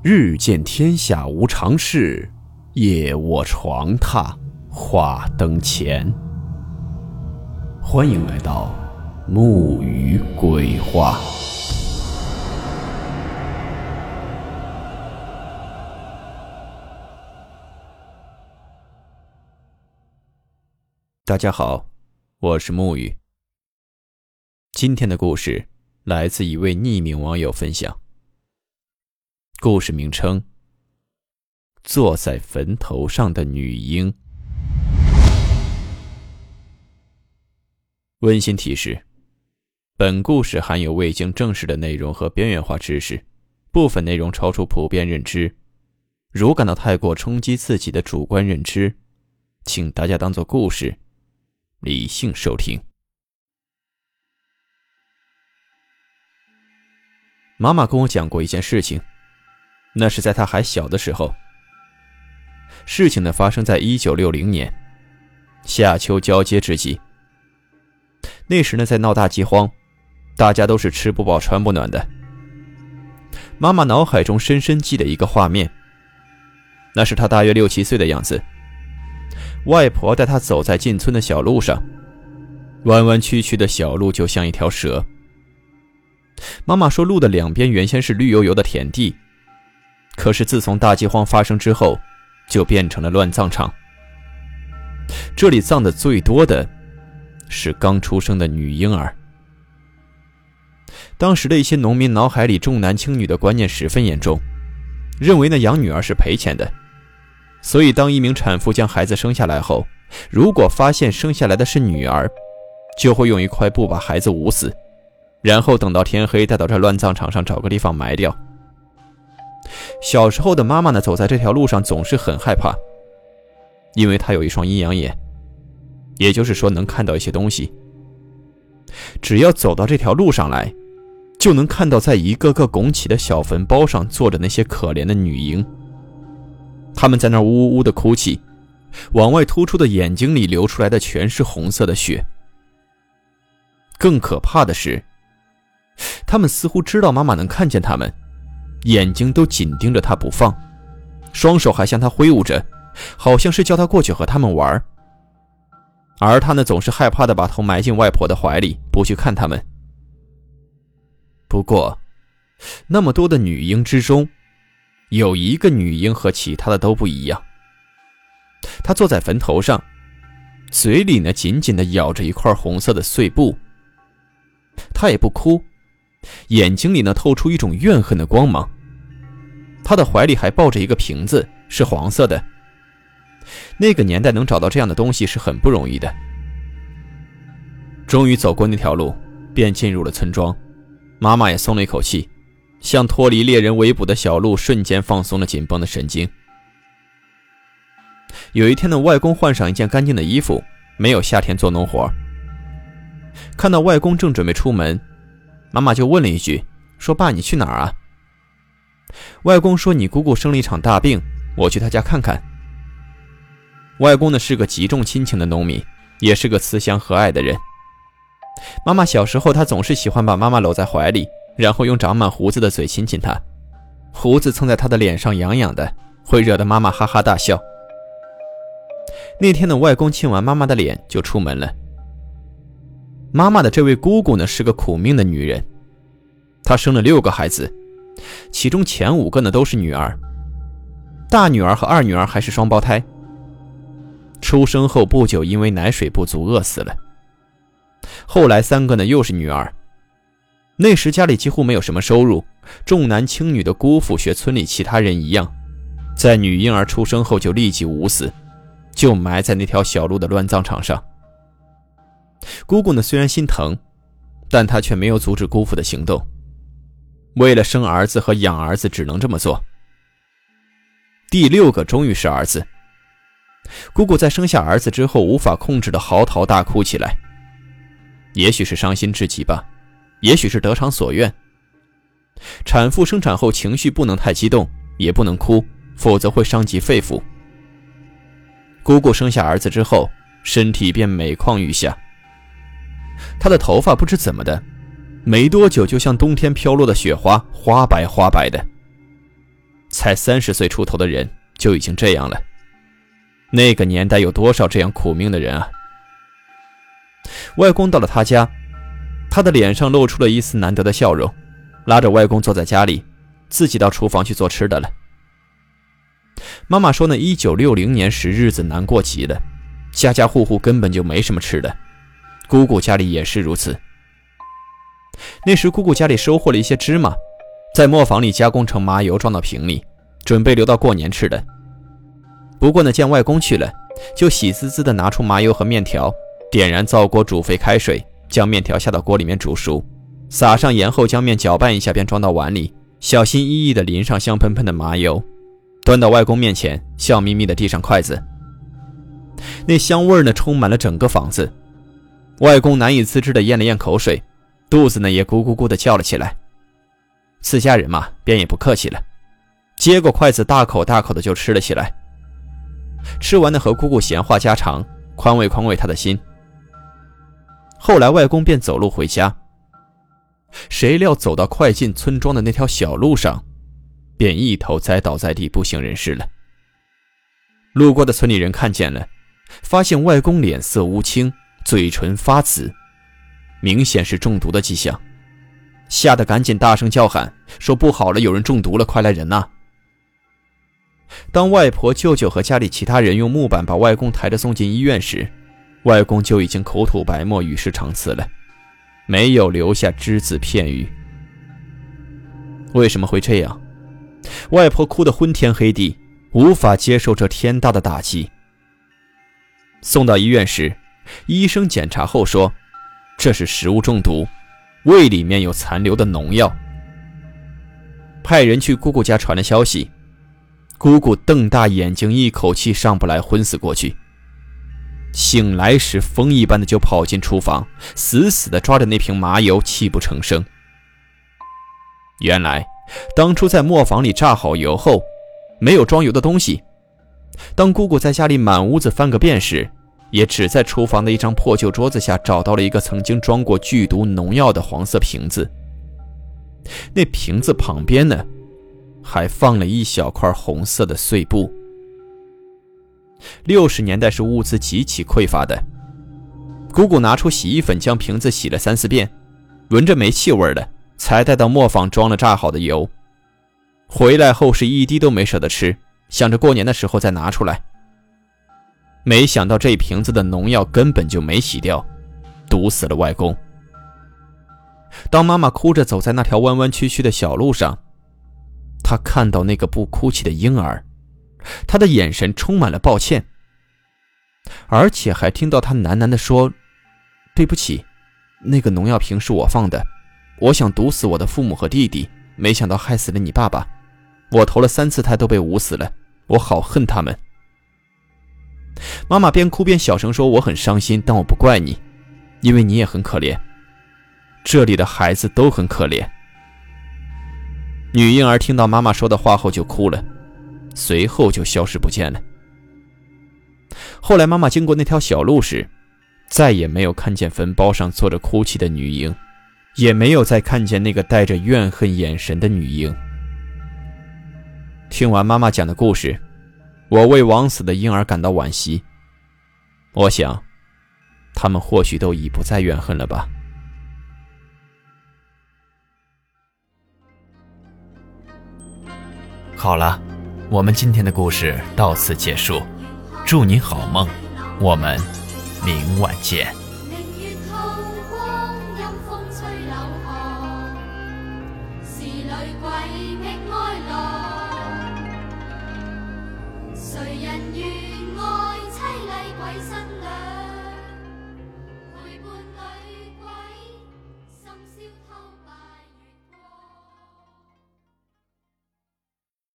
日见天下无常事，夜卧床榻话灯前。欢迎来到木鱼鬼话。大家好，我是木鱼。今天的故事来自一位匿名网友分享。故事名称：坐在坟头上的女婴。温馨提示：本故事含有未经证实的内容和边缘化知识，部分内容超出普遍认知。如感到太过冲击自己的主观认知，请大家当做故事，理性收听。妈妈跟我讲过一件事情。那是在他还小的时候。事情呢发生在一九六零年夏秋交接之际。那时呢在闹大饥荒，大家都是吃不饱穿不暖的。妈妈脑海中深深记得一个画面，那是她大约六七岁的样子。外婆带她走在进村的小路上，弯弯曲曲的小路就像一条蛇。妈妈说，路的两边原先是绿油油的田地。可是自从大饥荒发生之后，就变成了乱葬场。这里葬的最多的，是刚出生的女婴儿。当时的一些农民脑海里重男轻女的观念十分严重，认为呢养女儿是赔钱的。所以当一名产妇将孩子生下来后，如果发现生下来的是女儿，就会用一块布把孩子捂死，然后等到天黑带到这乱葬场上找个地方埋掉。小时候的妈妈呢，走在这条路上总是很害怕，因为她有一双阴阳眼，也就是说能看到一些东西。只要走到这条路上来，就能看到在一个个拱起的小坟包上坐着那些可怜的女婴，他们在那呜呜呜的哭泣，往外突出的眼睛里流出来的全是红色的血。更可怕的是，他们似乎知道妈妈能看见他们。眼睛都紧盯着他不放，双手还向他挥舞着，好像是叫他过去和他们玩。而他呢，总是害怕的把头埋进外婆的怀里，不去看他们。不过，那么多的女婴之中，有一个女婴和其他的都不一样。她坐在坟头上，嘴里呢紧紧的咬着一块红色的碎布。她也不哭。眼睛里呢透出一种怨恨的光芒。他的怀里还抱着一个瓶子，是黄色的。那个年代能找到这样的东西是很不容易的。终于走过那条路，便进入了村庄。妈妈也松了一口气，像脱离猎人围捕的小鹿，瞬间放松了紧绷的神经。有一天呢，外公换上一件干净的衣服，没有夏天做农活。看到外公正准备出门。妈妈就问了一句：“说爸，你去哪儿啊？”外公说：“你姑姑生了一场大病，我去她家看看。”外公呢是个极重亲情的农民，也是个慈祥和蔼的人。妈妈小时候，他总是喜欢把妈妈搂在怀里，然后用长满胡子的嘴亲亲她，胡子蹭在她的脸上痒痒的，会惹得妈妈哈哈大笑。那天呢，外公亲完妈妈的脸就出门了。妈妈的这位姑姑呢，是个苦命的女人。她生了六个孩子，其中前五个呢都是女儿，大女儿和二女儿还是双胞胎。出生后不久，因为奶水不足饿死了。后来三个呢又是女儿。那时家里几乎没有什么收入，重男轻女的姑父学村里其他人一样，在女婴儿出生后就立即捂死，就埋在那条小路的乱葬场上。姑姑呢，虽然心疼，但她却没有阻止姑父的行动。为了生儿子和养儿子，只能这么做。第六个终于是儿子。姑姑在生下儿子之后，无法控制的嚎啕大哭起来。也许是伤心至极吧，也许是得偿所愿。产妇生产后情绪不能太激动，也不能哭，否则会伤及肺腑。姑姑生下儿子之后，身体便每况愈下。她的头发不知怎么的，没多久就像冬天飘落的雪花，花白花白的。才三十岁出头的人就已经这样了。那个年代有多少这样苦命的人啊？外公到了他家，他的脸上露出了一丝难得的笑容，拉着外公坐在家里，自己到厨房去做吃的了。妈妈说：“那一九六零年时日子难过极了，家家户户根本就没什么吃的，姑姑家里也是如此。那时姑姑家里收获了一些芝麻，在磨坊里加工成麻油，装到瓶里，准备留到过年吃的。不过呢，见外公去了，就喜滋滋的拿出麻油和面条。”点燃灶锅，煮沸开水，将面条下到锅里面煮熟，撒上盐后，将面搅拌一下，便装到碗里，小心翼翼地淋上香喷喷的麻油，端到外公面前，笑眯眯地递上筷子。那香味呢，充满了整个房子。外公难以自制地咽了咽口水，肚子呢也咕咕咕地叫了起来。自家人嘛，便也不客气了，接过筷子，大口大口的就吃了起来。吃完呢，和姑姑闲话家常，宽慰宽慰他的心。后来，外公便走路回家。谁料走到快进村庄的那条小路上，便一头栽倒在地，不省人事了。路过的村里人看见了，发现外公脸色乌青，嘴唇发紫，明显是中毒的迹象，吓得赶紧大声叫喊，说：“不好了，有人中毒了，快来人呐！”当外婆、舅舅和家里其他人用木板把外公抬着送进医院时，外公就已经口吐白沫，与世长辞了，没有留下只字片语。为什么会这样？外婆哭得昏天黑地，无法接受这天大的打击。送到医院时，医生检查后说，这是食物中毒，胃里面有残留的农药。派人去姑姑家传了消息，姑姑瞪大眼睛，一口气上不来，昏死过去。醒来时，风一般的就跑进厨房，死死的抓着那瓶麻油，泣不成声。原来，当初在磨坊里榨好油后，没有装油的东西。当姑姑在家里满屋子翻个遍时，也只在厨房的一张破旧桌子下找到了一个曾经装过剧毒农药的黄色瓶子。那瓶子旁边呢，还放了一小块红色的碎布。六十年代是物资极其匮乏的，姑姑拿出洗衣粉将瓶子洗了三四遍，闻着没气味了，才带到磨坊装了榨好的油。回来后是一滴都没舍得吃，想着过年的时候再拿出来。没想到这瓶子的农药根本就没洗掉，毒死了外公。当妈妈哭着走在那条弯弯曲曲的小路上，她看到那个不哭泣的婴儿。他的眼神充满了抱歉，而且还听到他喃喃地说：“对不起，那个农药瓶是我放的，我想毒死我的父母和弟弟，没想到害死了你爸爸。我投了三次胎都被捂死了，我好恨他们。”妈妈边哭边小声说：“我很伤心，但我不怪你，因为你也很可怜，这里的孩子都很可怜。”女婴儿听到妈妈说的话后就哭了。随后就消失不见了。后来妈妈经过那条小路时，再也没有看见坟包上坐着哭泣的女婴，也没有再看见那个带着怨恨眼神的女婴。听完妈妈讲的故事，我为枉死的婴儿感到惋惜。我想他们或许都已不再怨恨了吧。好了，我们今天的故事到此结束。祝你好梦，我们明晚见。明月透光，阴风吹柳巷，鬼。